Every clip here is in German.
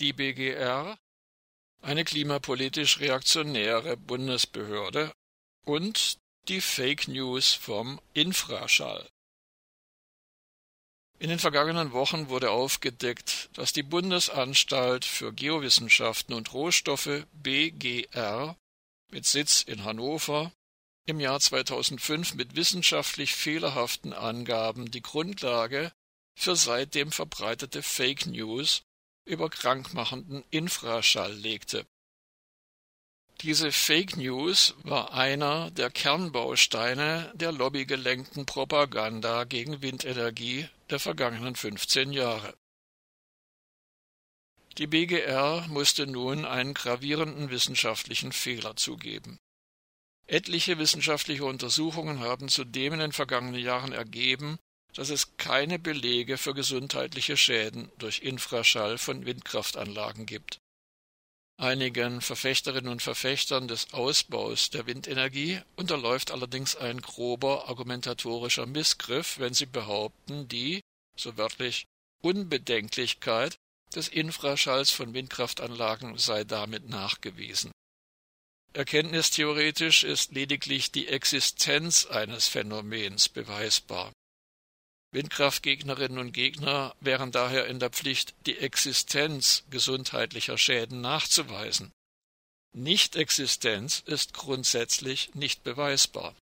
die BGR, eine klimapolitisch reaktionäre Bundesbehörde und die Fake News vom Infraschall. In den vergangenen Wochen wurde aufgedeckt, dass die Bundesanstalt für Geowissenschaften und Rohstoffe BGR mit Sitz in Hannover im Jahr 2005 mit wissenschaftlich fehlerhaften Angaben die Grundlage für seitdem verbreitete Fake News über krankmachenden Infraschall legte. Diese Fake News war einer der Kernbausteine der lobbygelenkten Propaganda gegen Windenergie der vergangenen 15 Jahre. Die BGR musste nun einen gravierenden wissenschaftlichen Fehler zugeben. Etliche wissenschaftliche Untersuchungen haben zudem in den vergangenen Jahren ergeben, dass es keine Belege für gesundheitliche Schäden durch Infraschall von Windkraftanlagen gibt. Einigen Verfechterinnen und Verfechtern des Ausbaus der Windenergie unterläuft allerdings ein grober argumentatorischer Missgriff, wenn sie behaupten, die, so wörtlich, Unbedenklichkeit des Infraschalls von Windkraftanlagen sei damit nachgewiesen. Erkenntnistheoretisch ist lediglich die Existenz eines Phänomens beweisbar. Windkraftgegnerinnen und Gegner wären daher in der Pflicht, die Existenz gesundheitlicher Schäden nachzuweisen. Nichtexistenz ist grundsätzlich nicht beweisbar.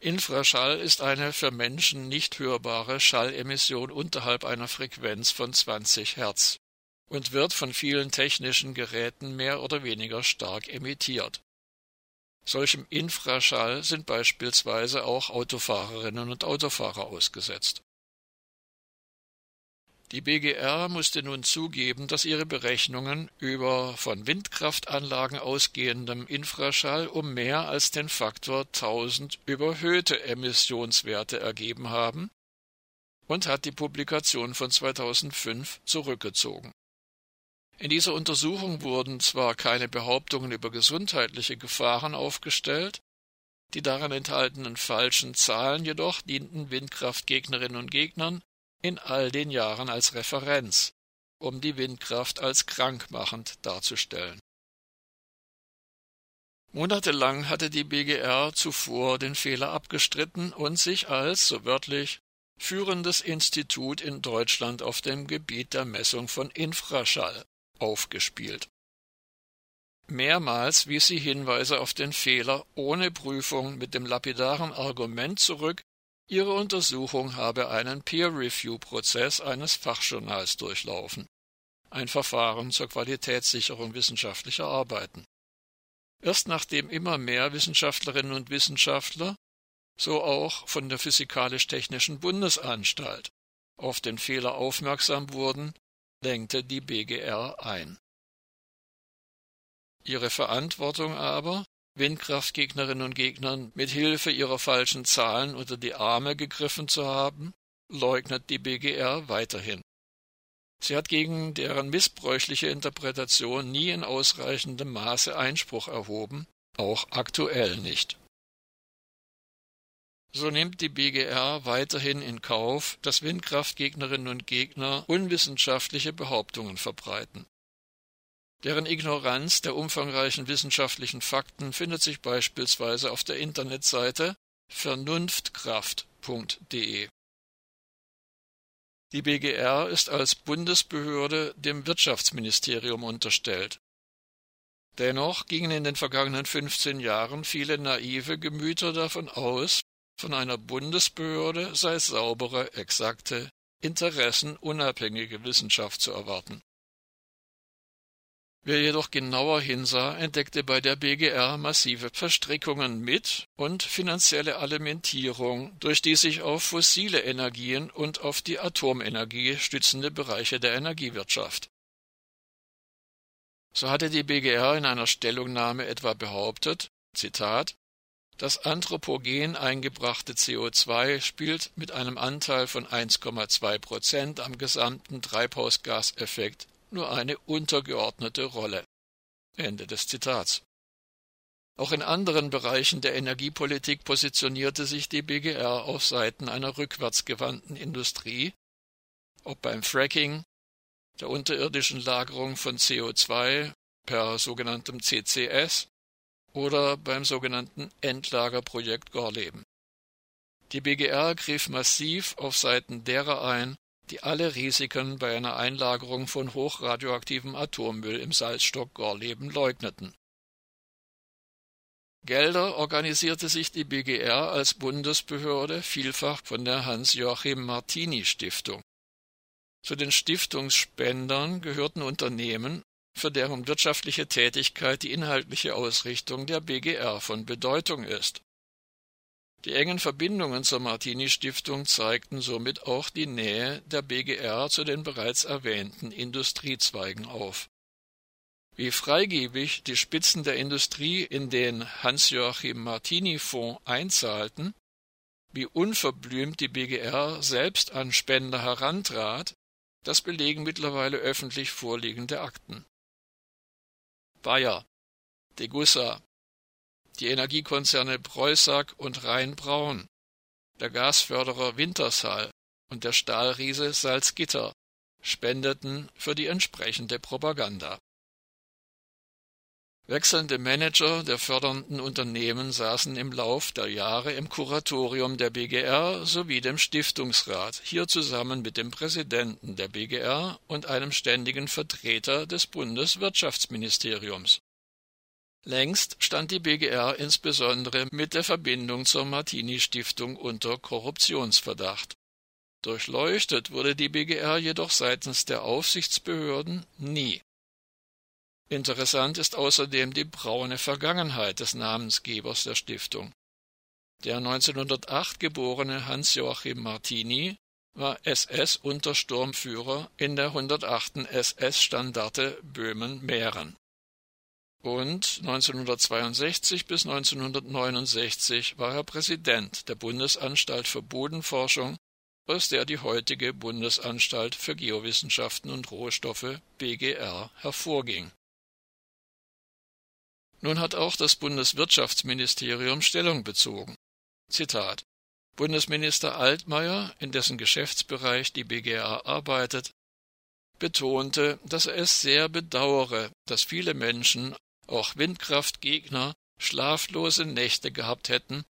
Infraschall ist eine für Menschen nicht hörbare Schallemission unterhalb einer Frequenz von 20 Hertz und wird von vielen technischen Geräten mehr oder weniger stark emittiert Solchem Infraschall sind beispielsweise auch Autofahrerinnen und Autofahrer ausgesetzt. Die BGR musste nun zugeben, dass ihre Berechnungen über von Windkraftanlagen ausgehendem Infraschall um mehr als den Faktor 1000 überhöhte Emissionswerte ergeben haben und hat die Publikation von 2005 zurückgezogen in dieser Untersuchung wurden zwar keine Behauptungen über gesundheitliche Gefahren aufgestellt, die darin enthaltenen falschen Zahlen jedoch dienten Windkraftgegnerinnen und Gegnern in all den Jahren als Referenz, um die Windkraft als krankmachend darzustellen. Monatelang hatte die BGR zuvor den Fehler abgestritten und sich als, so wörtlich, führendes Institut in Deutschland auf dem Gebiet der Messung von Infraschall aufgespielt. Mehrmals wies sie Hinweise auf den Fehler ohne Prüfung mit dem lapidaren Argument zurück, ihre Untersuchung habe einen Peer-Review-Prozess eines Fachjournals durchlaufen, ein Verfahren zur Qualitätssicherung wissenschaftlicher Arbeiten. Erst nachdem immer mehr Wissenschaftlerinnen und Wissenschaftler, so auch von der Physikalisch-Technischen Bundesanstalt, auf den Fehler aufmerksam wurden, lenkte die BGR ein. Ihre Verantwortung aber, Windkraftgegnerinnen und Gegnern mit Hilfe ihrer falschen Zahlen unter die Arme gegriffen zu haben, leugnet die BGR weiterhin. Sie hat gegen deren missbräuchliche Interpretation nie in ausreichendem Maße Einspruch erhoben, auch aktuell nicht. So nimmt die BGR weiterhin in Kauf, dass Windkraftgegnerinnen und Gegner unwissenschaftliche Behauptungen verbreiten. Deren Ignoranz der umfangreichen wissenschaftlichen Fakten findet sich beispielsweise auf der Internetseite vernunftkraft.de. Die BGR ist als Bundesbehörde dem Wirtschaftsministerium unterstellt. Dennoch gingen in den vergangenen 15 Jahren viele naive Gemüter davon aus, von einer Bundesbehörde sei saubere, exakte, interessenunabhängige Wissenschaft zu erwarten. Wer jedoch genauer hinsah, entdeckte bei der BGR massive Verstrickungen mit und finanzielle Alimentierung durch die sich auf fossile Energien und auf die Atomenergie stützende Bereiche der Energiewirtschaft. So hatte die BGR in einer Stellungnahme etwa behauptet, Zitat, das anthropogen eingebrachte CO2 spielt mit einem Anteil von 1,2 Prozent am gesamten Treibhausgaseffekt nur eine untergeordnete Rolle. Ende des Zitats. Auch in anderen Bereichen der Energiepolitik positionierte sich die BGR auf Seiten einer rückwärtsgewandten Industrie, ob beim Fracking, der unterirdischen Lagerung von CO2 per sogenanntem CCS oder beim sogenannten Endlagerprojekt Gorleben. Die BGR griff massiv auf Seiten derer ein, die alle Risiken bei einer Einlagerung von hochradioaktivem Atommüll im Salzstock Gorleben leugneten. Gelder organisierte sich die BGR als Bundesbehörde vielfach von der Hans-Joachim-Martini-Stiftung. Zu den Stiftungsspendern gehörten Unternehmen, für deren wirtschaftliche Tätigkeit die inhaltliche Ausrichtung der BGR von Bedeutung ist. Die engen Verbindungen zur Martini-Stiftung zeigten somit auch die Nähe der BGR zu den bereits erwähnten Industriezweigen auf. Wie freigebig die Spitzen der Industrie in den Hans-Joachim Martini-Fonds einzahlten, wie unverblümt die BGR selbst an Spender herantrat, das belegen mittlerweile öffentlich vorliegende Akten. Bayer, Degussa, die Energiekonzerne Preußag und Rhein-Braun, der Gasförderer Wintershall und der Stahlriese Salzgitter spendeten für die entsprechende Propaganda. Wechselnde Manager der fördernden Unternehmen saßen im Lauf der Jahre im Kuratorium der BGR sowie dem Stiftungsrat, hier zusammen mit dem Präsidenten der BGR und einem ständigen Vertreter des Bundeswirtschaftsministeriums. Längst stand die BGR insbesondere mit der Verbindung zur Martini-Stiftung unter Korruptionsverdacht. Durchleuchtet wurde die BGR jedoch seitens der Aufsichtsbehörden nie. Interessant ist außerdem die braune Vergangenheit des Namensgebers der Stiftung. Der 1908 geborene Hans-Joachim Martini war SS-Untersturmführer in der 108. SS-Standarte Böhmen-Mähren. Und 1962 bis 1969 war er Präsident der Bundesanstalt für Bodenforschung, aus der die heutige Bundesanstalt für Geowissenschaften und Rohstoffe BGR hervorging nun hat auch das Bundeswirtschaftsministerium Stellung bezogen. Zitat Bundesminister Altmaier, in dessen Geschäftsbereich die BGA arbeitet, betonte, dass er es sehr bedauere, dass viele Menschen, auch Windkraftgegner, schlaflose Nächte gehabt hätten,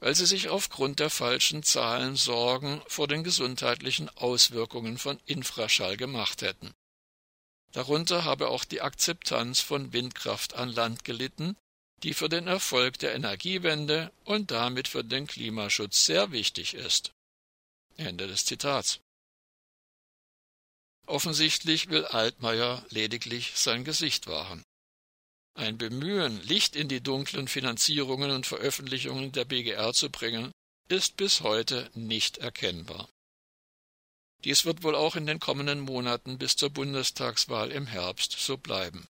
weil sie sich aufgrund der falschen Zahlen Sorgen vor den gesundheitlichen Auswirkungen von Infraschall gemacht hätten. Darunter habe auch die Akzeptanz von Windkraft an Land gelitten, die für den Erfolg der Energiewende und damit für den Klimaschutz sehr wichtig ist. Ende des Zitats. Offensichtlich will Altmaier lediglich sein Gesicht wahren. Ein Bemühen, Licht in die dunklen Finanzierungen und Veröffentlichungen der BGR zu bringen, ist bis heute nicht erkennbar. Dies wird wohl auch in den kommenden Monaten bis zur Bundestagswahl im Herbst so bleiben